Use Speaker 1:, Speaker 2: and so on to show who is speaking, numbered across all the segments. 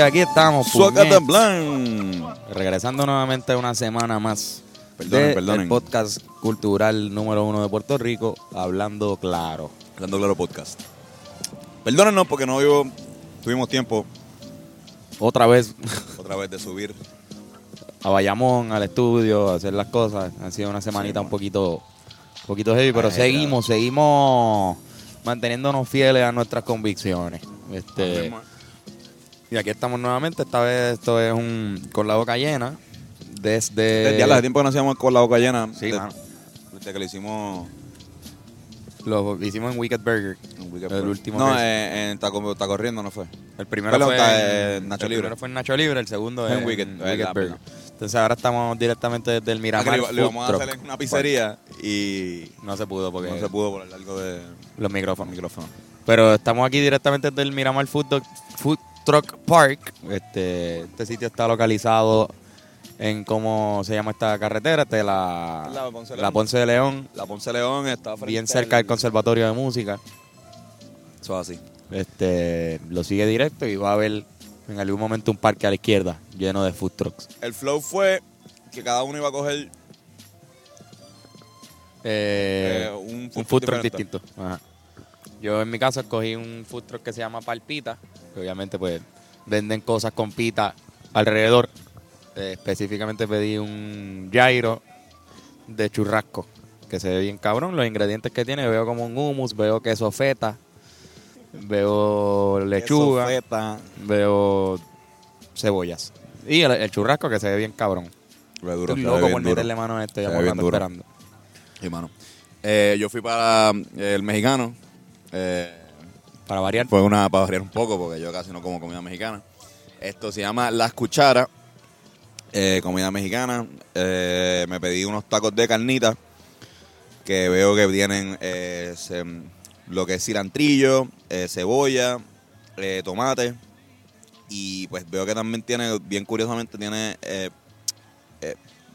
Speaker 1: Aquí estamos.
Speaker 2: Suacata
Speaker 1: puñet.
Speaker 2: Blanc.
Speaker 1: Regresando nuevamente una semana más.
Speaker 2: Perdonen,
Speaker 1: de
Speaker 2: perdonen.
Speaker 1: El podcast cultural número uno de Puerto Rico, hablando claro.
Speaker 2: Hablando Claro Podcast. Perdónenos porque no vivo, tuvimos tiempo
Speaker 1: Otra vez
Speaker 2: otra vez de subir.
Speaker 1: a Bayamón, al estudio, a hacer las cosas. Ha sido una semanita un poquito, un poquito heavy, pero
Speaker 2: Ay,
Speaker 1: seguimos, seguimos manteniéndonos fieles a nuestras convicciones. Este, y aquí estamos nuevamente. Esta vez esto es un con la boca llena. Desde.
Speaker 2: Desde ya hace tiempo que no hacíamos con la boca llena.
Speaker 1: Sí,
Speaker 2: de-
Speaker 1: mano.
Speaker 2: Desde que lo hicimos
Speaker 1: Lo hicimos en Wicked Burger.
Speaker 2: en
Speaker 1: El último
Speaker 2: No, eh, en Taco, Está Corriendo no fue.
Speaker 1: El primero
Speaker 2: Perdón,
Speaker 1: fue en,
Speaker 2: eh, Nacho
Speaker 1: el
Speaker 2: Libre.
Speaker 1: primero fue en Nacho Libre, el segundo
Speaker 2: En
Speaker 1: en
Speaker 2: Wicked,
Speaker 1: Burger. Entonces ahora estamos directamente desde el Miramar
Speaker 2: lo, íbamos a hacer en una pizzería y
Speaker 1: No se pudo porque
Speaker 2: no se pudo por el largo de
Speaker 1: los micrófonos.
Speaker 2: micrófono.
Speaker 1: Pero estamos aquí directamente desde el Miramar Food, Food Truck Park. Este, este sitio está localizado en cómo se llama esta carretera, este, la,
Speaker 2: La Ponce de
Speaker 1: la
Speaker 2: León.
Speaker 1: Ponce de León,
Speaker 2: La Ponce León está frente
Speaker 1: bien cerca del Conservatorio de Música.
Speaker 2: Eso es así.
Speaker 1: Este, lo sigue directo y va a haber en algún momento un parque a la izquierda lleno de food trucks.
Speaker 2: El flow fue que cada uno iba a coger
Speaker 1: Eh,
Speaker 2: Eh, un
Speaker 1: un
Speaker 2: food truck
Speaker 1: distinto. Ajá. Yo en mi caso escogí un food truck que se llama Palpita, que obviamente pues venden cosas con pita alrededor. Eh, específicamente pedí un gyro de churrasco, que se ve bien cabrón. Los ingredientes que tiene, veo como un hummus, veo queso feta, veo lechuga,
Speaker 2: feta.
Speaker 1: veo cebollas. Y el, el churrasco que se ve bien cabrón.
Speaker 2: Duro,
Speaker 1: Estoy loco por meterle mano a esto, ya me esperando.
Speaker 2: Sí, mano. Eh, yo fui para eh, el mexicano. Eh,
Speaker 1: Para variar.
Speaker 2: fue una para variar un poco porque yo casi no como comida mexicana. Esto se llama Las Cucharas. eh, comida mexicana. Eh, me pedí unos tacos de carnita que veo que tienen lo que es cilantrillo, cebolla, tomate y pues veo que también tiene, bien curiosamente tiene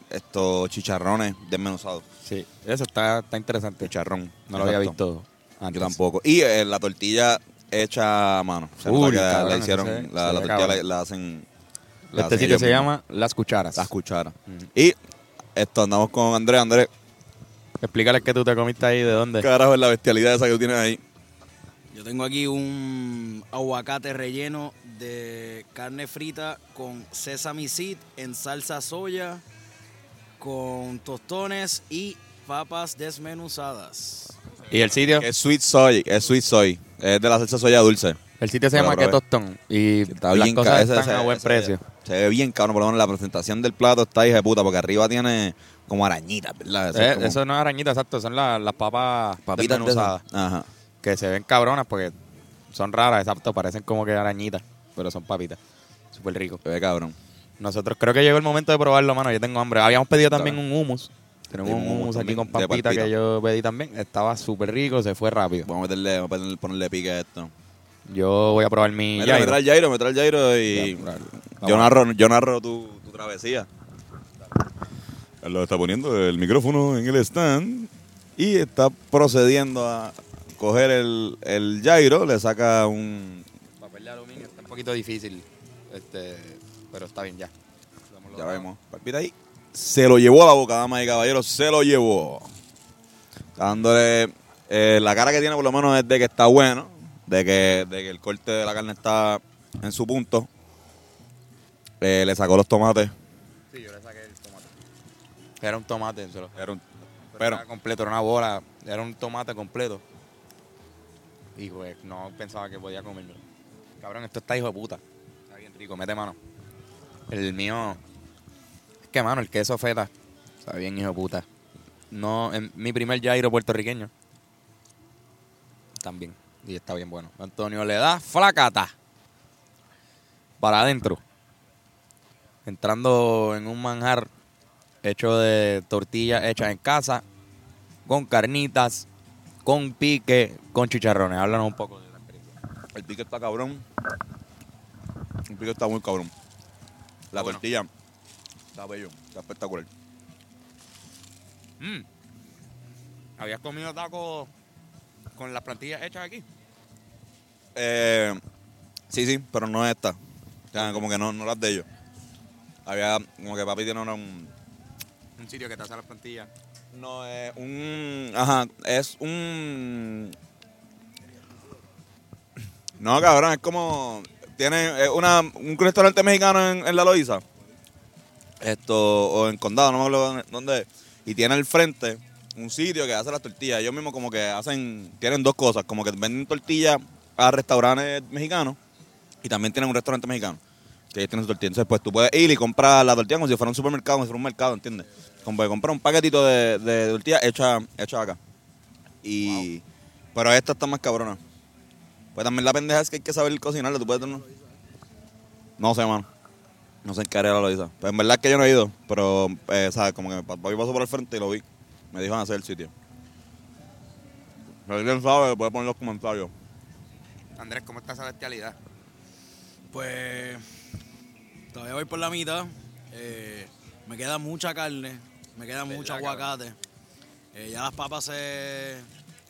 Speaker 2: estos chicharrones desmenuzados.
Speaker 1: Sí, eso está, está interesante.
Speaker 2: Chicharrón.
Speaker 1: No lo había visto antes.
Speaker 2: Yo tampoco. Y eh, la tortilla hecha a mano. Se nota
Speaker 1: Uy,
Speaker 2: que la-
Speaker 1: cabrón,
Speaker 2: la
Speaker 1: eso
Speaker 2: hicieron,
Speaker 1: se-
Speaker 2: la,
Speaker 1: se
Speaker 2: la tortilla la, hacen. la
Speaker 1: Este
Speaker 2: hacen
Speaker 1: sitio
Speaker 2: ellos
Speaker 1: se llama Las Cucharas.
Speaker 2: Las cucharas.
Speaker 1: Ujú.
Speaker 2: Y esto andamos con Andrés. Andrés,
Speaker 1: Explícales que tú te comiste ahí, de dónde.
Speaker 2: ¿qué carajo es la bestialidad esa que tú tienes ahí?
Speaker 3: Yo tengo aquí un aguacate relleno de carne frita con sesame seed en salsa soya, con tostones y papas desmenuzadas.
Speaker 1: Y el sitio,
Speaker 2: Es sweet soy, es sweet soy. Es de la salsa soya dulce.
Speaker 1: el sitio se llama
Speaker 2: probé.
Speaker 1: Que Tostón. Y
Speaker 2: Está
Speaker 1: las
Speaker 2: bien
Speaker 1: cosas
Speaker 2: ca- ese-
Speaker 1: están
Speaker 2: ese-
Speaker 1: a buen
Speaker 2: ese-
Speaker 1: precio.
Speaker 2: Se ve bien cabrón, por lo menos la presentación del plato está hija de puta, porque arriba tiene como arañitas, ¿verdad? Eso es
Speaker 1: Eh,
Speaker 2: como
Speaker 1: Eso no es arañita, exacto. Son la- las papas
Speaker 2: papitas de
Speaker 1: desmenuzadas.
Speaker 2: esas. Ajá.
Speaker 1: Que se ven cabronas porque son raras, exacto. Parecen como que arañitas, pero son papitas. Súper rico.
Speaker 2: Se ve cabrón.
Speaker 1: Nosotros creo que llegó el momento de probarlo, mano. Yo tengo hambre. Habíamos pedido también un hummus. Tenemos un hummus aquí con papita que yo pedí también. Estaba súper rico, se fue rápido.
Speaker 2: Vamos a meterle, vamos a ponerle, ponerle pique a esto.
Speaker 1: Yo voy a probar mi
Speaker 2: Mira, me trae el Jairo, me trae el Jairo y
Speaker 1: Ya,
Speaker 2: yo narro, yo narro tu, tu travesía. Lo está poniendo el micrófono en el stand y está procediendo a coger el, el Jairo, le saca un...
Speaker 1: Papel de aluminio está un poquito difícil, este, pero está bien ya.
Speaker 2: Ya vemos, palpita ahí. Se lo llevó a la boca, damas y caballeros, se lo llevó. Dándole... eh, la cara que tiene por lo menos es de que está bueno, de que, de que el corte de la carne está en su punto. Eh, le sacó los tomates.
Speaker 1: Sí, yo le saqué el tomate. Era un tomate, se lo-
Speaker 2: Era un-
Speaker 1: pero era completo, era una bola, era un tomate completo. Y pues no pensaba que podía comérmelo. Cabrón, esto está hijo de puta. Está bien rico, mete mano. El mío, que mano, el queso feta, está bien hijo puta. No, en mi primer gyro puertorriqueño. También, y está bien bueno. Antonio le da flacata. Para adentro. Entrando en un manjar hecho de tortillas hechas en casa, con carnitas, con pique, con chicharrones. Háblanos un poco de la experiencia.
Speaker 2: el pique está cabrón. El pique está muy cabrón. La
Speaker 1: Bueno.
Speaker 2: tortilla está bello, está espectacular.
Speaker 1: Mm. ¿Habías comido tacos con las plantillas hechas aquí?
Speaker 2: Eh, sí, sí, pero no esta. O sea, como que no, no las de ellos. Había, como que papi tiene un,
Speaker 1: Un sitio que te hace las plantillas.
Speaker 2: No, es un. Ajá, es un. No, cabrón, es como. Tiene una, un restaurante mexicano en, en La Loíza. Esto, o en Condado, no me acuerdo dónde es. Y tiene al frente un sitio que hace las tortillas. Ellos mismos, como que hacen. Tienen dos cosas, como que venden tortillas a restaurantes mexicanos y también tienen un restaurante mexicano. Que ellos tienen su tortilla. Entonces, pues tú puedes ir y comprar la tortilla como si fuera un supermercado, como si fuera un mercado, ¿entiendes? Como que comprar un paquetito de, de tortilla hecha, hecha acá. Y. Pero esta está más cabrona. Pues también la pendeja es que hay que saber cocinarla. ¿Tú puedes tener- No sé, mano. No sé en qué área lo hizo. Pues en verdad es que yo no he ido. Pero, eh, ¿sabes? Como que papi pasó por el frente y lo vi. Me dijo en hacer el sitio. Si alguien sabe, puede poner en los comentarios.
Speaker 1: Andrés, ¿cómo está esa bestialidad?
Speaker 3: Pues todavía voy por la mitad. Eh, me queda mucha carne, me queda mucho
Speaker 1: ¿Verdad,
Speaker 3: aguacate. Eh, ya las papas se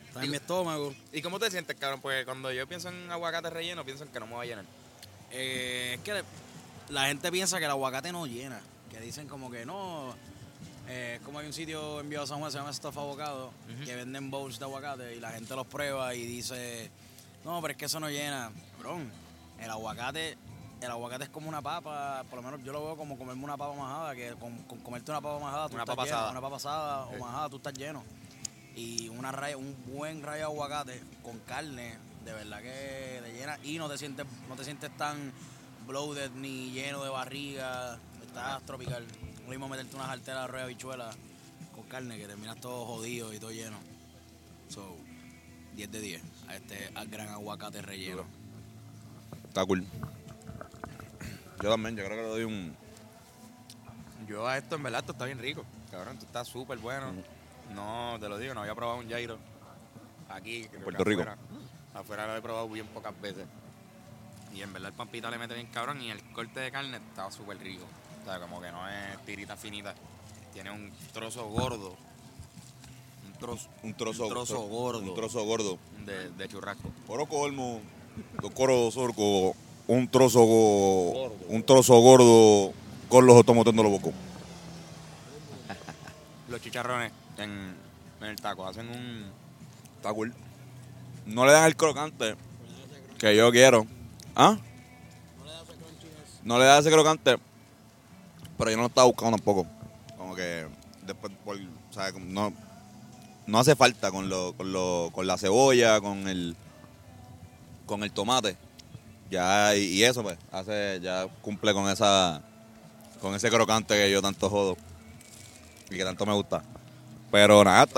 Speaker 3: están en mi estómago.
Speaker 1: ¿Y cómo te sientes, cabrón? Porque cuando yo pienso en aguacate relleno, pienso en que no me va a llenar.
Speaker 3: Eh, es que la gente piensa que el aguacate no llena. Que dicen como que no. eh, como hay un sitio en Viejo San Juan, se llama Stuff Avocado, que venden bowls de aguacate y la gente los prueba y dice, no, pero es que eso no llena. Bron, el aguacate, el aguacate es como una papa, por lo menos yo lo veo como comerme una papa majada, que con, con comerte una papa majada, tú
Speaker 1: Una
Speaker 3: estás
Speaker 1: papa
Speaker 3: lleno,
Speaker 1: asada.
Speaker 3: una papa asada
Speaker 1: Sí.
Speaker 3: o majada, tú estás lleno. Y una raya, un buen rayo de aguacate con carne, de verdad que te llena y no te sientes, no te sientes tan bloated ni lleno de barriga, estás tropical. Lo mismo meterte una jartera de arroz de habichuela con carne que terminas todo jodido y todo lleno. So, 10 de 10 a este al gran aguacate relleno.
Speaker 2: Está cool. Yo también, yo creo que le doy un.
Speaker 1: Yo a esto, en verdad, esto está bien rico. Cabrón, esto está súper bueno. No, te lo digo, no había probado un gyro aquí. que
Speaker 2: Puerto Rico.
Speaker 1: Afuera, afuera lo he probado bien pocas veces. Y en verdad el pampita le mete bien cabrón y el corte de carne estaba súper rico. O sea, como que no es tirita finita. Tiene un trozo gordo. Un trozo,
Speaker 2: Un trozo,
Speaker 1: Un trozo gordo.
Speaker 2: Un trozo gordo.
Speaker 1: de, de churrasco.
Speaker 2: Poro colmo. Dos coros sorco. Un trozo. Un trozo gordo. Con los automotos los bocos.
Speaker 1: Los chicharrones en, en el taco hacen un...
Speaker 2: Está cool. No le dan el crocante que yo quiero. ¿Ah? No le da ese crocante. Pero yo no lo estaba buscando tampoco. Como que después, o sea, no, no hace falta con, lo, con, lo, con la cebolla, con el, con el tomate. Ya, y, eso pues, hace, ya cumple con esa, con ese crocante que yo tanto jodo. Y que tanto me gusta. Pero nada,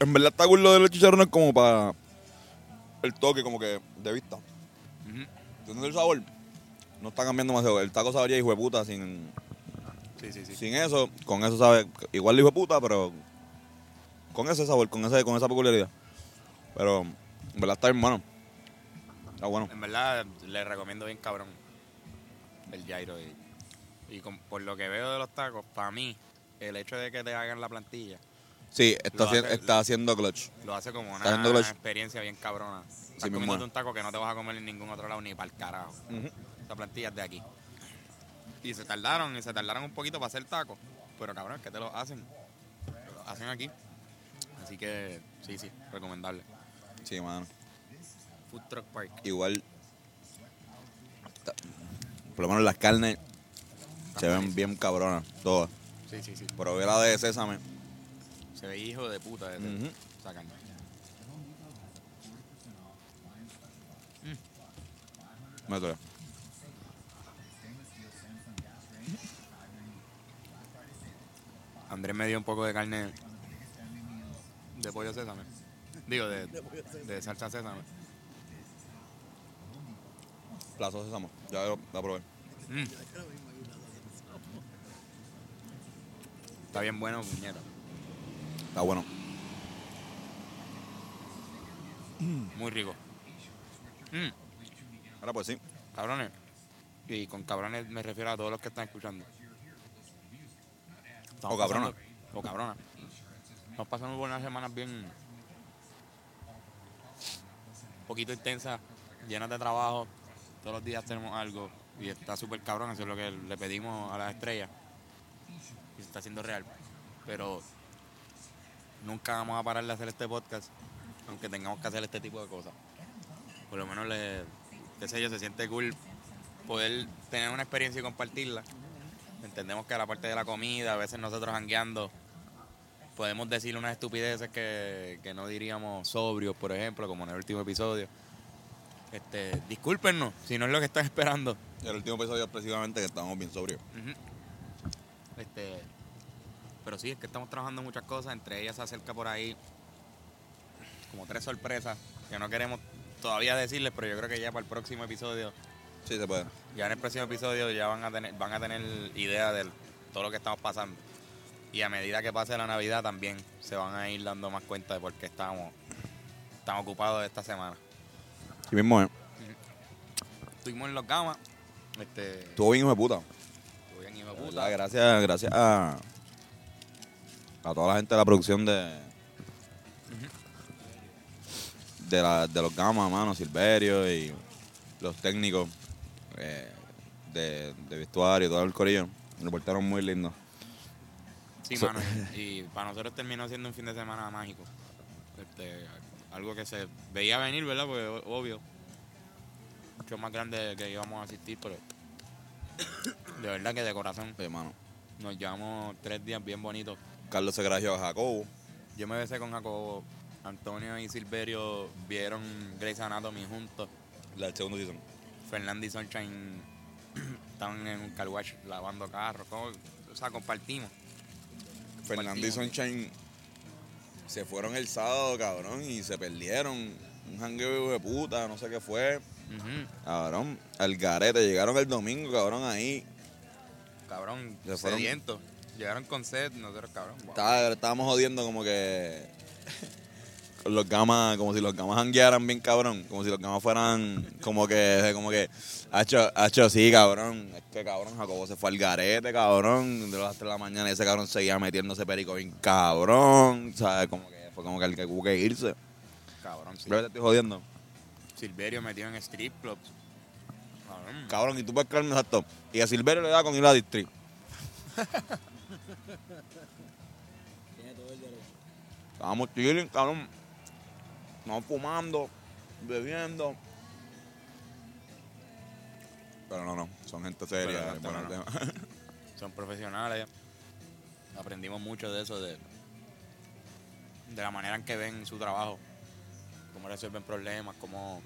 Speaker 2: en verdad está cool lo de los chicharrones como para el toque como que de vista.
Speaker 1: Ujú.
Speaker 2: ¿Entiendes el sabor? No está cambiando demasiado. El taco sabría hijo de puta sin,
Speaker 1: Sí, sí, sí.
Speaker 2: sin eso. Con eso sabe igual hijo de puta, pero con ese sabor, con, ese, con esa peculiaridad. Pero en verdad está bueno. Está bueno.
Speaker 1: En verdad, le recomiendo bien cabrón el gyro. Y, y con- por lo que veo de los tacos, para mí, el hecho de que te hagan la plantilla
Speaker 2: Sí, está,
Speaker 1: hace-
Speaker 2: está haciendo clutch.
Speaker 1: lo hace como una experiencia bien cabrona. Estás
Speaker 2: Sí,
Speaker 1: comiéndote un taco que no te vas a comer en ningún otro lado ni para el carajo. Esta plantilla es de aquí. Y se tardaron, y se tardaron un poquito para hacer taco. Pero cabrón, es que te lo hacen. Lo hacen aquí. Así que, sí, sí, recomendable.
Speaker 2: Sí, mano.
Speaker 1: Food Truck Park.
Speaker 2: Igual. Por lo menos las carnes se ven bien cabronas, todas.
Speaker 1: Sí, sí, sí.
Speaker 2: Probé la de sésame.
Speaker 1: Se ve hijo de puta de
Speaker 2: Ujú.
Speaker 1: esa carne.
Speaker 2: Métele.
Speaker 1: Andrés me dio un poco de carne de pollo sésame. Digo, de, de salsa sésame.
Speaker 2: Plazo sésamo. Ya lo, la probé.
Speaker 1: Mm. Está bien bueno, puñeta.
Speaker 2: Está bueno.
Speaker 1: Muy rico. Mm.
Speaker 2: Ahora pues sí.
Speaker 1: Cabrones. Y con cabrones me refiero a todos los que están escuchando. Estamos
Speaker 2: O cabrona.
Speaker 1: pasando- O cabrona. Pasando por unas semanas bien. Un poquito intensas, llenas de trabajo. Todos los días tenemos algo. Y está súper cabrón, eso es lo que le pedimos a las estrellas. Y se está haciendo real. Pero nunca vamos a parar de hacer este podcast, aunque tengamos que hacer este tipo de cosas. Por lo menos, le, qué sé yo, se siente cool poder tener una experiencia y compartirla. Entendemos que la parte de la comida, a veces nosotros hangueando, podemos decir unas estupideces que, que no diríamos sobrios, por ejemplo, como en el último episodio. Este, discúlpenos si no es lo que están esperando.
Speaker 2: El último episodio es precisamente que estábamos bien sobrios.
Speaker 1: Este, pero sí, es que estamos trabajando muchas cosas, entre ellas se acerca por ahí como tres sorpresas que no queremos todavía decirles, pero yo creo que ya para el próximo episodio,
Speaker 2: Sí, se puede.
Speaker 1: ya en el próximo episodio ya van a tener, van a tener idea de todo lo que estamos pasando. Y a medida que pase la Navidad también se van a ir dando más cuenta de por qué estamos tan ocupados esta semana.
Speaker 2: Sí mismo, ¿eh?
Speaker 1: Estuvimos en los gamas, este,
Speaker 2: Estuvo bien hijo de puta.
Speaker 1: estuve bien hijo de puta.
Speaker 2: Gracias, gracias a, a toda la gente de la producción de de, la, de los gamas, mano, Silverio y los técnicos eh, de, de vestuario, todo el corillo. Lo portaron muy lindo.
Speaker 1: Sí,
Speaker 2: So-
Speaker 1: mano. Y para nosotros terminó siendo un fin de semana mágico. Este, algo que se veía venir, ¿verdad? Porque obvio. Mucho más grande que íbamos a asistir, pero de verdad que de corazón
Speaker 2: mano,
Speaker 1: nos llevamos tres días bien bonitos.
Speaker 2: Carlos se gració a Jacobo.
Speaker 1: Yo me besé con Jacobo. Antonio y Silverio vieron Grey's Anatomy juntos.
Speaker 2: La del segundo season.
Speaker 1: Fernando y Sunshine estaban en un car wash lavando carros. O sea, compartimos.
Speaker 2: Fernando y Sunshine se fueron el sábado, cabrón, y se perdieron. Un jangueo de puta, no sé qué fue. Cabrón, al garete. Llegaron el domingo, cabrón, ahí.
Speaker 1: Cabrón,
Speaker 2: Se fueron-.
Speaker 1: Llegaron con sed, nosotros, cabrón. wow.
Speaker 2: Estaba- estábamos jodiendo como que los gamas, como si los gamas hanguearan bien cabrón, como si los gamas fueran como que, como que, hacho, hacho, sí, cabrón, es que cabrón, Jacobo se fue al garete, cabrón, de las 3 de la mañana y ese cabrón seguía metiéndose perico bien cabrón, ¿sabes? Como que fue como que el que tuvo que irse.
Speaker 1: Cabrón, sí.
Speaker 2: Pero te estoy jodiendo.
Speaker 1: Silverio metido en strip clubs. Cabrón.
Speaker 2: Cabrón, y tú puedes creerme exacto. Y a Silverio le da con ir a District. Estábamos chilling, cabrón. Estábamos fumando, bebiendo. Pero no, no, son gente seria.
Speaker 1: No, no, no. Son profesionales. Aprendimos mucho de eso, de, de la manera en que ven su trabajo. Cómo resuelven problemas, cómo,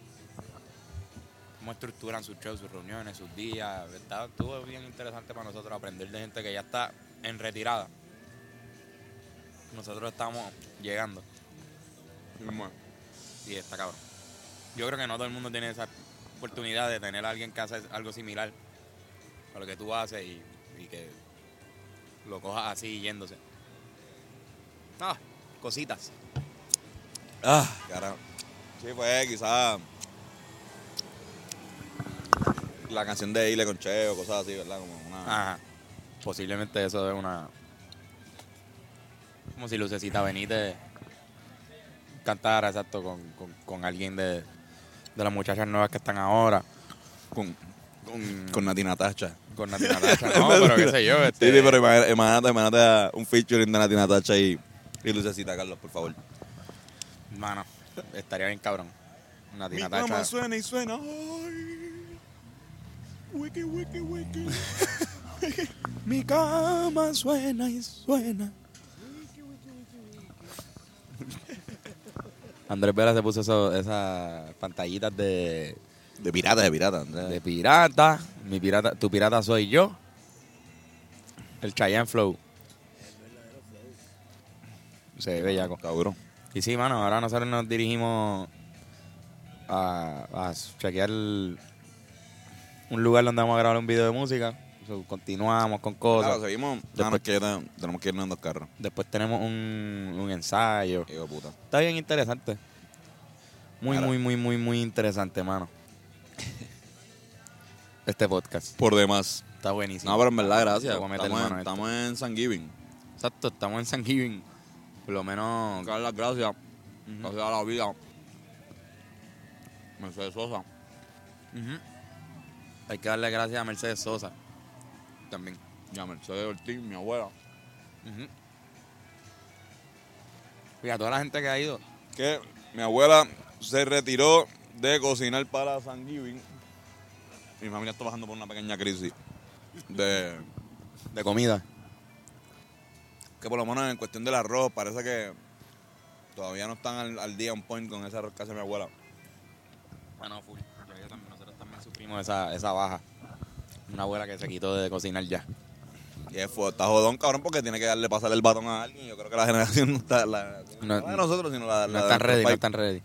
Speaker 1: cómo estructuran sus shows, sus reuniones, sus días. Está, estuvo bien interesante para nosotros aprender de gente que ya está en retirada. Nosotros estamos llegando. Y está cabrón. Yo creo que no todo el mundo tiene esa oportunidad de tener a alguien que hace algo similar a lo que tú haces y, y que lo cojas así yéndose. Ah, cositas.
Speaker 2: Ah, carajo. Sí, fue quizás la canción de Ile con Cheo, cosas así, ¿verdad? Como una...
Speaker 1: Ajá. Posiblemente eso es una. Como si Lucecita Benítez cantara, exacto, con, con, con alguien de, de las muchachas nuevas que están ahora.
Speaker 2: Con,
Speaker 1: Con,
Speaker 2: con Nati Natacha.
Speaker 1: con Nati Natasha. No, pero qué sé yo. Este,
Speaker 2: Sí, sí, pero imagínate, imagínate, un featuring de Nati Natacha y, y Lucecita, Carlos, por favor.
Speaker 1: Mano, estaría bien cabrón. Nati
Speaker 2: Mi cama suena y suena. Ay. Wiki, wiki, wiki.
Speaker 1: Mi cama suena y suena. Andrés Vera se puso eso- esas pantallitas de,
Speaker 2: De pirata, de pirata. Andrés.
Speaker 1: de pirata. Mi pirata. Tu pirata soy yo. El Cheyenne Flow. Se ve bellaco.
Speaker 2: Cabrón.
Speaker 1: Y sí, mano, ahora nosotros nos dirigimos a, a chequear el- un lugar donde vamos a grabar un video de música. So, continuamos con cosas.
Speaker 2: Claro, seguimos. Ah, no,
Speaker 1: Después-
Speaker 2: es que te- tenemos que irnos en dos carros.
Speaker 1: Después tenemos un, un ensayo.
Speaker 2: Hijo de puta.
Speaker 1: Está bien interesante. Muy, muy, muy, muy, muy interesante, mano. Este podcast.
Speaker 2: Por demás.
Speaker 1: Está buenísimo.
Speaker 2: No, pero en verdad, gracias. Estamos, en, estamos en San Giving.
Speaker 1: Exacto, estamos en San Giving. Por lo menos.
Speaker 2: Dar las gracias. Gracias a la vida. Mercedes Sosa.
Speaker 1: Hay que darle gracias a Mercedes Sosa. También.
Speaker 2: Ya Mercedes Ortiz, mi abuela.
Speaker 1: Ujú. Fíjate, toda la gente que ha ido.
Speaker 2: Que mi abuela se retiró de cocinar para San Giving. Mi familia está pasando por una pequeña crisis de
Speaker 1: De comida.
Speaker 2: que por lo menos en cuestión del arroz parece que todavía no están al, al día on point con ese arroz que hace mi abuela.
Speaker 1: Bueno, full. Yo- yo también- nosotros también sufrimos esa, esa baja. Una abuela que se quitó de cocinar ya.
Speaker 2: Y es fu- está jodón, cabrón, porque tiene que darle pasar el batón a alguien. Yo creo que la generación no está, la,
Speaker 1: No-
Speaker 2: no la de nosotros, sino la,
Speaker 1: No
Speaker 2: la de
Speaker 1: están
Speaker 2: nuestros
Speaker 1: ready, no están ready.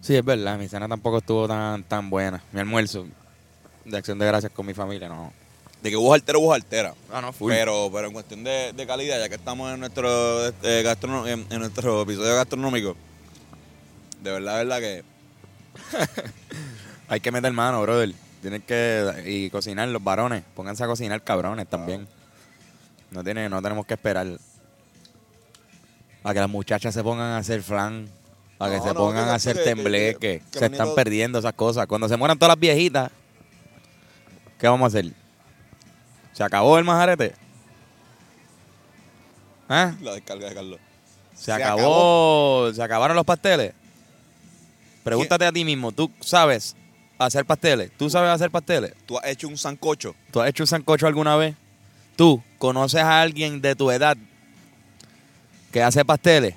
Speaker 1: Sí, es verdad. Mi cena tampoco estuvo tan, tan buena. Mi almuerzo de acción de gracias con mi familia, no.
Speaker 2: De que hubo altera, hubo altera.
Speaker 1: Ah, no, full.
Speaker 2: Pero, pero en cuestión de, de calidad, ya que estamos en nuestro este, gastrono- en, en nuestro episodio gastronómico, de verdad, de verdad que
Speaker 1: Hay que meter mano, brother. Tienen que y cocinar los varones. Pónganse a cocinar cabrones también. No tiene, no tenemos que esperar a que las muchachas se pongan a hacer flan, a que
Speaker 2: No,
Speaker 1: se
Speaker 2: no,
Speaker 1: pongan
Speaker 2: que-
Speaker 1: a hacer
Speaker 2: que- que-
Speaker 1: tembleque.
Speaker 2: que- que
Speaker 1: se están perdiendo esas cosas. Cuando se mueran todas las viejitas, ¿qué vamos a hacer? ¿Se acabó el majarete? ¿Ah?
Speaker 2: la descarga de Carlos.
Speaker 1: Se,
Speaker 2: Se
Speaker 1: acabó, se acabaron los pasteles. Pregúntate a ti mismo, ¿tú sabes hacer pasteles? ¿Tú sabes hacer pasteles?
Speaker 2: Tú has hecho un sancocho.
Speaker 1: ¿Tú has hecho un sancocho alguna vez? ¿Tú conoces a alguien de tu edad que hace pasteles?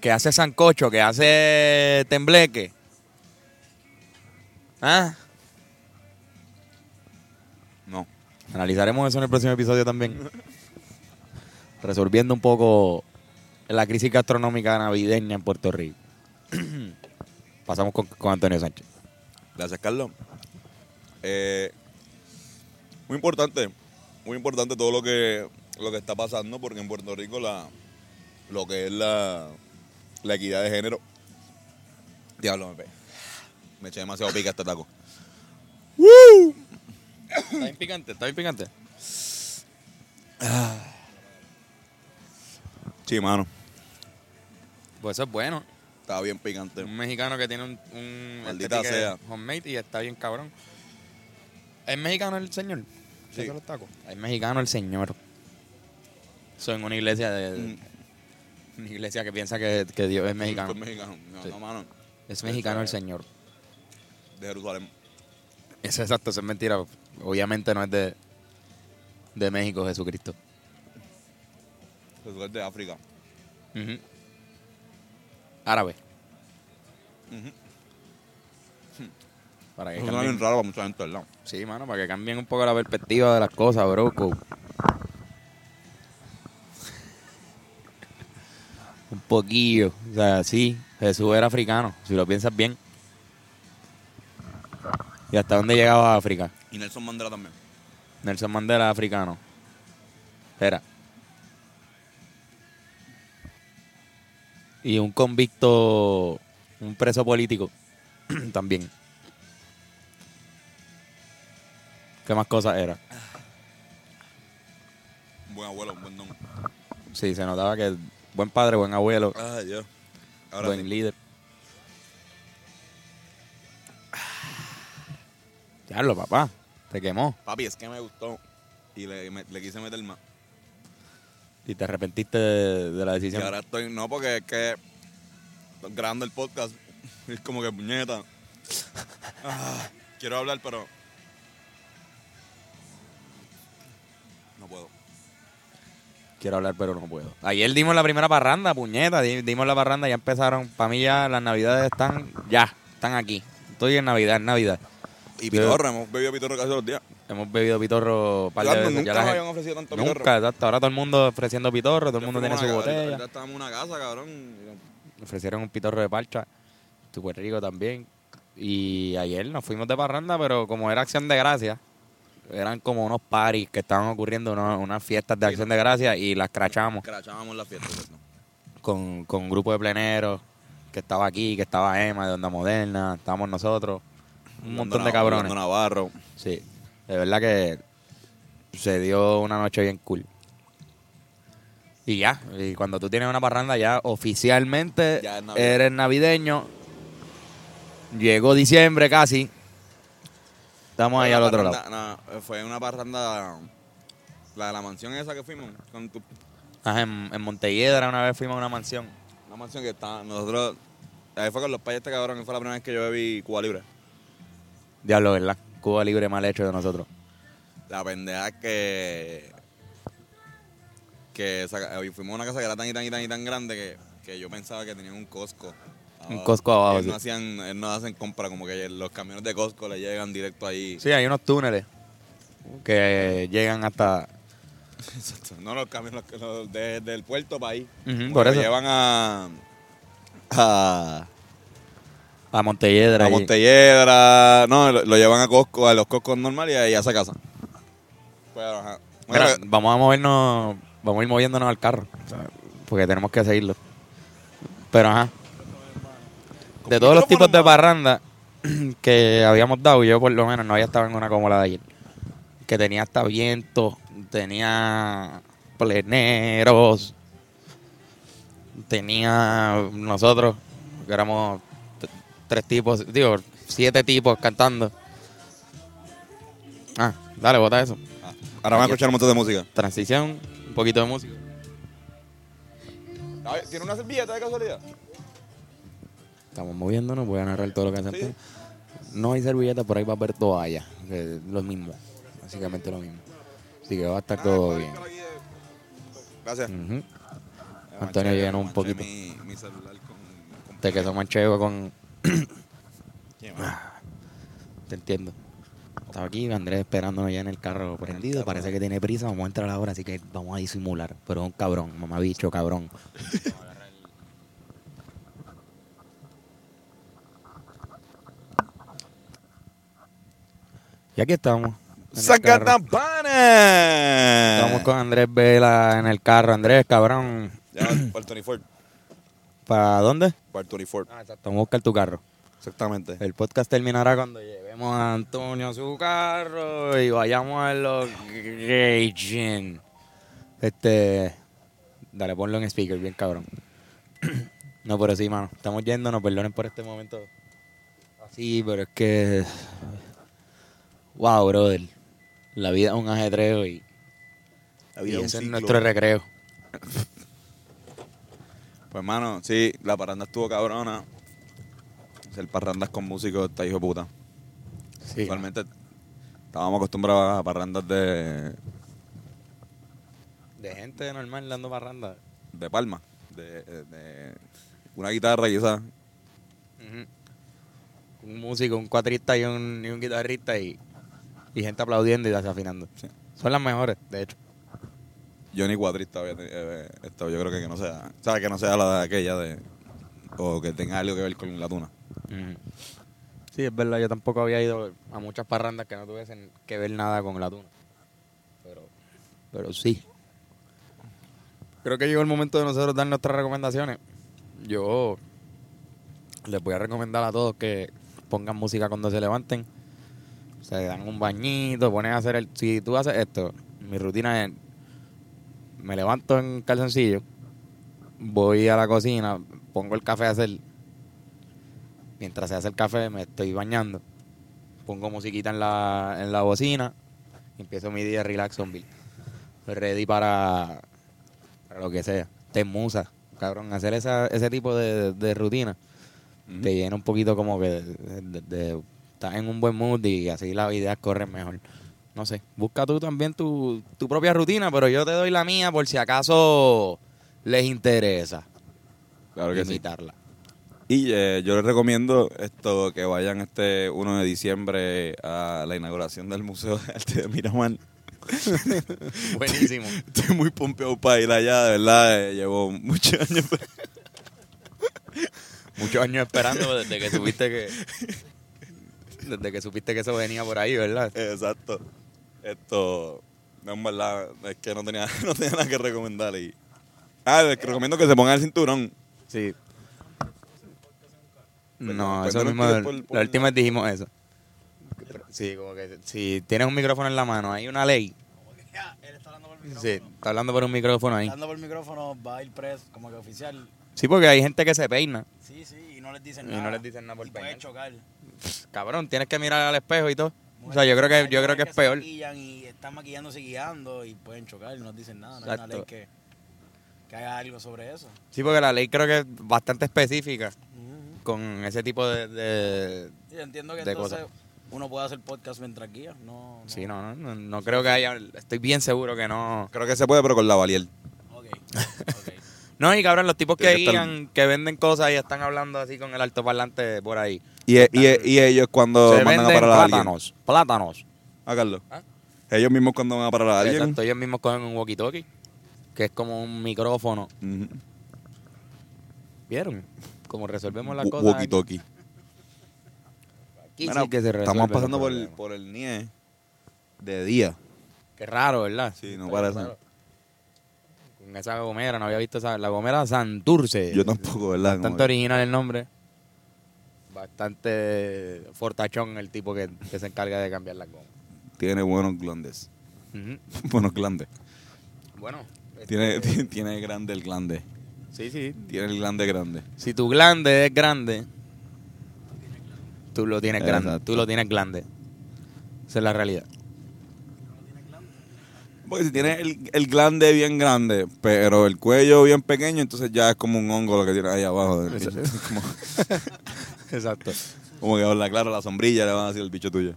Speaker 1: Que hace sancocho, que hace tembleque. ¿Ah?
Speaker 2: No.
Speaker 1: Analizaremos eso en el próximo episodio también. Resolviendo un poco la crisis gastronómica navideña en Puerto Rico. Pasamos con, con Antonio Sánchez.
Speaker 2: Gracias, Carlos. Eh, muy importante, muy importante todo lo que, lo que está pasando, porque en Puerto Rico la, lo que es la, la equidad de género. Diablo, me, pe- me eché demasiado pica este taco.
Speaker 1: Está bien picante, está bien picante.
Speaker 2: Sí, mano,
Speaker 1: Pues eso es bueno.
Speaker 2: Estaba bien picante.
Speaker 1: Un mexicano que tiene un, un
Speaker 2: Maldita
Speaker 1: este
Speaker 2: sea.
Speaker 1: homemade y está bien cabrón. ¿Es mexicano el señor?
Speaker 2: Sí.
Speaker 1: ¿Hace los tacos? Es mexicano el señor. Soy en una iglesia de,
Speaker 2: Mm.
Speaker 1: una iglesia que piensa que, que Dios es mexicano.
Speaker 2: Fue mexicano. No,
Speaker 1: Sí.
Speaker 2: no, mano,
Speaker 1: Es mexicano el señor.
Speaker 2: de Jerusalén.
Speaker 1: Es exacto, eso es mentira. Obviamente no es de, de México, Jesucristo.
Speaker 2: Jesús es de África.
Speaker 1: Ujú. Árabe. Para que
Speaker 2: Eso suena bien
Speaker 1: cambien,
Speaker 2: raro para mucha gente, ¿verdad?
Speaker 1: sí, mano, para que cambien un poco la perspectiva de las cosas, bro. Un poquillo. O sea, sí, Jesús era africano, si lo piensas bien. ¿Y hasta dónde llegaba África?
Speaker 2: Y Nelson Mandela también.
Speaker 1: Nelson Mandela africano. Era. Y un convicto, un preso político también. ¿Qué más cosas era?
Speaker 2: Un buen abuelo, un buen don.
Speaker 1: Sí, se notaba que buen padre, buen abuelo.
Speaker 2: Ahora
Speaker 1: buen
Speaker 2: sí.
Speaker 1: líder. Diablo, papá, te quemó.
Speaker 2: Papi, es que me gustó. Y le, me- le quise meter más.
Speaker 1: Y te arrepentiste de, de la
Speaker 2: Y
Speaker 1: decisión.
Speaker 2: ahora estoy, no, porque es que grabando el podcast es como que puñeta. Ah, quiero hablar, pero no puedo.
Speaker 1: Quiero hablar, pero no puedo. Ayer dimos la primera parranda, puñeta. di- Dimos la parranda, ya empezaron. Para mí ya las navidades están, ya, están aquí. Estoy en Navidad, en Navidad.
Speaker 2: Y pitorro, hemos bebido pitorro casi todos los días.
Speaker 1: Hemos bebido pitorro par de
Speaker 2: Claro,
Speaker 1: veces.
Speaker 2: nunca nos habían ofrecido tanto
Speaker 1: Nunca,
Speaker 2: pitorro.
Speaker 1: exacto. Ahora todo el mundo ofreciendo pitorro, todo el mundo tiene su botella.
Speaker 2: Ya estábamos en una casa, cabrón.
Speaker 1: Ofrecieron un pitorro de parcha, súper rico también. Y ayer nos fuimos de parranda, pero como era acción de gracia, eran como unos paris que estaban ocurriendo, unas fiestas de acción de gracia y las crachamos
Speaker 2: Crachábamos la fiesta, ¿cierto?
Speaker 1: con, con un grupo de pleneros que estaba aquí, que estaba Emma de Onda Moderna, estábamos nosotros, un montón de cabrones.
Speaker 2: Navarro.
Speaker 1: Sí, de verdad que se dio una noche bien cool. Y ya, y cuando tú tienes una parranda ya oficialmente
Speaker 2: Ya
Speaker 1: eres navideño. Llegó diciembre casi Estamos ahí al otro
Speaker 2: parranda-
Speaker 1: lado.
Speaker 2: no, fue una parranda, la de la mansión esa que fuimos, con tu,
Speaker 1: Ajá, en, en Montelledra una vez fuimos a una mansión.
Speaker 2: una mansión que está, nosotros, ahí fue con los payas este cabrón, que fue la primera vez que yo bebí Cuba Libre.
Speaker 1: Diablo, ¿verdad? Cuba libre mal hecho de nosotros.
Speaker 2: La pendeja que, que saca- eh, fuimos a una casa que era tan y tan y tan y tan grande que, que yo pensaba que tenían un Costco.
Speaker 1: Un Costco abajo,
Speaker 2: Ellos no, hacían, ellos no hacen compra, como que los camiones de Costco le llegan directo ahí.
Speaker 1: Sí, hay unos túneles que llegan hasta...
Speaker 2: Exacto. No los camiones los- los de- del puerto para ahí.
Speaker 1: Ujú,
Speaker 2: Como
Speaker 1: por
Speaker 2: que
Speaker 1: eso.
Speaker 2: llevan a, a,
Speaker 1: A Montelledra.
Speaker 2: a
Speaker 1: y-
Speaker 2: Montelledra. No, lo, lo llevan a Costco, a los Costcos normales y ahí a esa casa. Pues, ajá. Bueno,
Speaker 1: Mira, vamos a movernos, vamos a ir moviéndonos al carro, porque tenemos que seguirlo. Pero ajá, de todos los tipos de parranda que habíamos dado, yo por lo menos no había estado en una como la de ayer, que tenía hasta viento, tenía pleneros, tenía nosotros, que éramos tres tipos, digo, siete tipos cantando. Ah, dale, bota eso.
Speaker 2: ahora van a escuchar un montón de música.
Speaker 1: Transición, un poquito de música.
Speaker 2: ¿Tiene una servilleta de casualidad?
Speaker 1: Estamos moviéndonos, voy a narrar todo lo que hacen.
Speaker 2: Sí.
Speaker 1: No hay servilleta, por ahí va a haber toalla. que es lo mismo, básicamente lo mismo. Así que va a estar todo bien.
Speaker 2: Gracias.
Speaker 1: Antonio llenó un poquito.
Speaker 2: Mi, mi celular con, con
Speaker 1: De queso manchego con...
Speaker 2: Sí, mano.
Speaker 1: Te entiendo. Estaba aquí, Andrés esperándonos ya en el carro prendido. Parece que tiene prisa, vamos a entrar ahora, así que vamos a disimular. Pero es un cabrón, mamabicho, cabrón. Y aquí estamos. en el
Speaker 2: ¡Saca
Speaker 1: carro.
Speaker 2: tampanes!
Speaker 1: Estamos con Andrés Vela en el carro. Andrés, cabrón,
Speaker 2: Ya, el 24.
Speaker 1: ¿Para dónde?
Speaker 2: Para el 24.
Speaker 1: Ah, exacto. Vamos a buscar tu carro.
Speaker 2: Exactamente.
Speaker 1: El podcast terminará cuando llevemos a Antonio a su carro y vayamos a los Gaijin. Este. Dale, ponlo en speaker, bien cabrón. no, pero sí, mano. Estamos yéndonos, perdonen por este momento. Así, pero es que. Wow, brother. La vida es un ajetreo y,
Speaker 2: La
Speaker 1: y
Speaker 2: vida es un
Speaker 1: ese es nuestro recreo.
Speaker 2: Pues, hermano, sí, la parranda estuvo cabrona. Hacer parrandas con músicos está hijo de puta.
Speaker 1: Sí.
Speaker 2: Igualmente, estábamos acostumbrados a parrandas de,
Speaker 1: De gente normal dando parranda.
Speaker 2: de palma. De, de una guitarra quizás.
Speaker 1: Ujú. Un músico, un cuatrista y un, y un guitarrista y, y gente aplaudiendo y desafinando.
Speaker 2: Sí.
Speaker 1: Son las mejores, de hecho.
Speaker 2: Yo ni cuadrista había teni- eh, estado. Yo creo que, que no sea. O sea, que no sea la de aquella de. O que tenga algo que ver con la tuna.
Speaker 1: Sí, es verdad, yo tampoco había ido a muchas parrandas que no tuviesen que ver nada con la tuna. Pero, pero sí. Creo que llegó el momento de nosotros dar nuestras recomendaciones. Yo les voy a recomendar a todos que pongan música cuando se levanten. Se dan un bañito, ponen a hacer el... Si tú haces esto, mi rutina es... Me levanto en calzoncillo, voy a la cocina, pongo el café a hacer... Mientras se hace el café me estoy bañando. Pongo musiquita en la, en la bocina y empiezo mi día relax zombie. Ready para, para lo que sea. Te musa, cabrón. Hacer esa, ese tipo de, de rutina te llena un poquito como que de, de- de- estás en un buen mood y así las ideas corren mejor. No sé, busca tú también tu, tu propia rutina, pero yo te doy la mía por si acaso les interesa
Speaker 2: Claro que sí.
Speaker 1: imitarla.
Speaker 2: Y eh, yo les recomiendo esto que vayan este 1 de diciembre a la inauguración del Museo de Arte de Miramar.
Speaker 1: Buenísimo.
Speaker 2: Estoy muy pompeado para ir allá, de verdad. eh, llevo muchos años.
Speaker 1: Muchos años esperando desde que supiste que desde que supiste que eso venía por ahí, ¿verdad?
Speaker 2: Exacto. Esto, no, en verdad, es que no tenía, no tenía nada que recomendar. Y... Ah, les recomiendo que se pongan el cinturón.
Speaker 1: Sí. No, eso mismo,
Speaker 2: que después
Speaker 1: la
Speaker 2: por-
Speaker 1: última vez dijimos eso. Sí, como que si tienes un micrófono en la mano, hay una ley.
Speaker 3: Él está hablando por el
Speaker 1: Sí,
Speaker 3: micrófono.
Speaker 1: está hablando por un micrófono ahí.
Speaker 3: Hablando por el micrófono, va a ir preso, como que oficial.
Speaker 1: Sí, porque hay gente que se peina.
Speaker 3: Sí, sí, y no les dicen
Speaker 1: Y
Speaker 3: nada.
Speaker 1: no les dicen nada por
Speaker 3: Y
Speaker 1: peinar.
Speaker 3: chocar.
Speaker 1: Cabrón, tienes que mirar al espejo y todo. O sea, yo creo que, yo creo que es peor.
Speaker 3: maquillan y están maquillándose y guiando y pueden chocar y no dicen nada. No hay una
Speaker 1: Exacto.
Speaker 3: ley que, que haga algo sobre eso.
Speaker 1: Sí, porque la ley creo que es bastante específica con ese tipo de... de-
Speaker 3: Sí, entiendo que
Speaker 1: de
Speaker 3: entonces
Speaker 1: cosas.
Speaker 3: uno puede hacer podcast mientras guía. No, no.
Speaker 1: Sí, no, no, no, no creo que haya... Estoy bien seguro que no...
Speaker 2: Creo que se puede, pero con la Valier.
Speaker 3: Ok.
Speaker 1: No, y cabrón, los tipos que
Speaker 2: estar-
Speaker 1: guían, que venden cosas y están hablando así con el altoparlante por ahí.
Speaker 2: Y, y, y ellos cuando
Speaker 1: Se
Speaker 2: mandan a parar a alguien.
Speaker 1: plátanos. Plátanos.
Speaker 2: Ah, Carlos.
Speaker 1: ¿Ah?
Speaker 2: Ellos mismos cuando van a parar a alguien.
Speaker 1: Exacto, ellos mismos cogen un walkie-talkie, que es como un micrófono. ¿Vieron? Como resolvemos las cosas.
Speaker 2: Walkie-talkie. Mira,
Speaker 1: que se
Speaker 2: estamos pasando por,
Speaker 1: problemas.
Speaker 2: por el NIE de día.
Speaker 1: Qué raro, ¿verdad?
Speaker 2: Sí, no parece.
Speaker 1: Con esa gomera, no había visto esa. La gomera Santurce.
Speaker 2: Yo tampoco, ¿verdad? Que-
Speaker 1: original el nombre. Bastante fortachón el tipo que, que se encarga de cambiar las gomas.
Speaker 2: Tiene buenos glandes. Buenos glandes.
Speaker 1: Bueno.
Speaker 2: Tiene,
Speaker 1: este,
Speaker 2: tiene, grande el glande.
Speaker 1: Sí, sí.
Speaker 2: Tiene el glande grande.
Speaker 1: Si tu glande es grande, tú lo tienes grande. Tú lo tienes grande. Esa es la realidad.
Speaker 2: Porque si tiene el, el glande bien grande, pero el cuello bien pequeño, entonces ya es como un hongo lo que tiene ahí abajo. del como,
Speaker 1: Exacto.
Speaker 2: como que habla claro, la sombrilla le van a decir el bicho tuyo.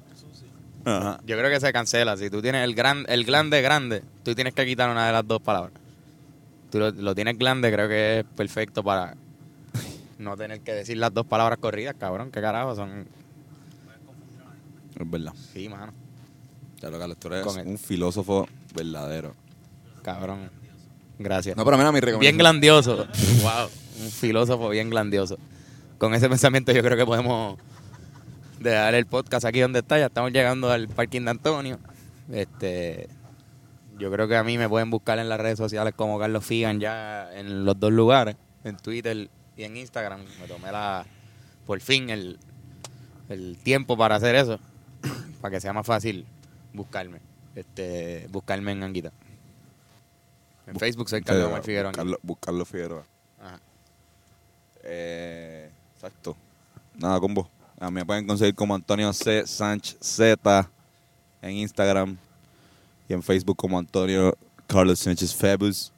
Speaker 2: Ajá.
Speaker 1: Yo creo que se cancela. Si tú tienes el gran, el glande grande, tú tienes que quitar una de las dos palabras. Tú lo, lo tienes grande, creo que es perfecto para no tener que decir las dos palabras corridas, cabrón. ¿Qué carajo son?
Speaker 2: Es verdad.
Speaker 1: Sí, mano.
Speaker 2: Ya lo Carlos, tú eres
Speaker 1: Con el-
Speaker 2: un filósofo verdadero.
Speaker 1: Cabrón. Gracias.
Speaker 2: No, pero mira mi recomendación.
Speaker 1: Bien glandioso. wow. Un filósofo bien glandioso. Con ese pensamiento yo creo que podemos dejar el podcast aquí donde está. Ya estamos llegando al parking de Antonio. Este, yo creo que a mí me pueden buscar en las redes sociales como Carlos Figan ya en los dos lugares, en Twitter y en Instagram. Me tomé la, por fin el, el tiempo para hacer eso, para que sea más fácil buscarme. Este, buscarme en Anguita. En Facebook soy Carlos Omar Figueroa.
Speaker 2: Buscarlo, buscarlo Figueroa.
Speaker 1: Ajá.
Speaker 2: Eh, exacto. Nada, con vos. A mí me pueden conseguir como Antonio C. Sánchez Z en Instagram y en Facebook como Antonio Carlos Sánchez Febus.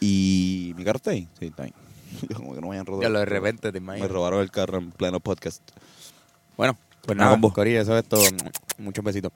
Speaker 2: y mi carro está ahí. Sí, está ahí. Como que no me hayan robado.
Speaker 1: Ya lo de repente, te
Speaker 2: Me
Speaker 1: imaginas.
Speaker 2: robaron el carro en pleno podcast.
Speaker 1: Bueno, pues
Speaker 2: Nada,
Speaker 1: nada,
Speaker 2: combo.
Speaker 1: Cori, eso es todo. Muchos besitos.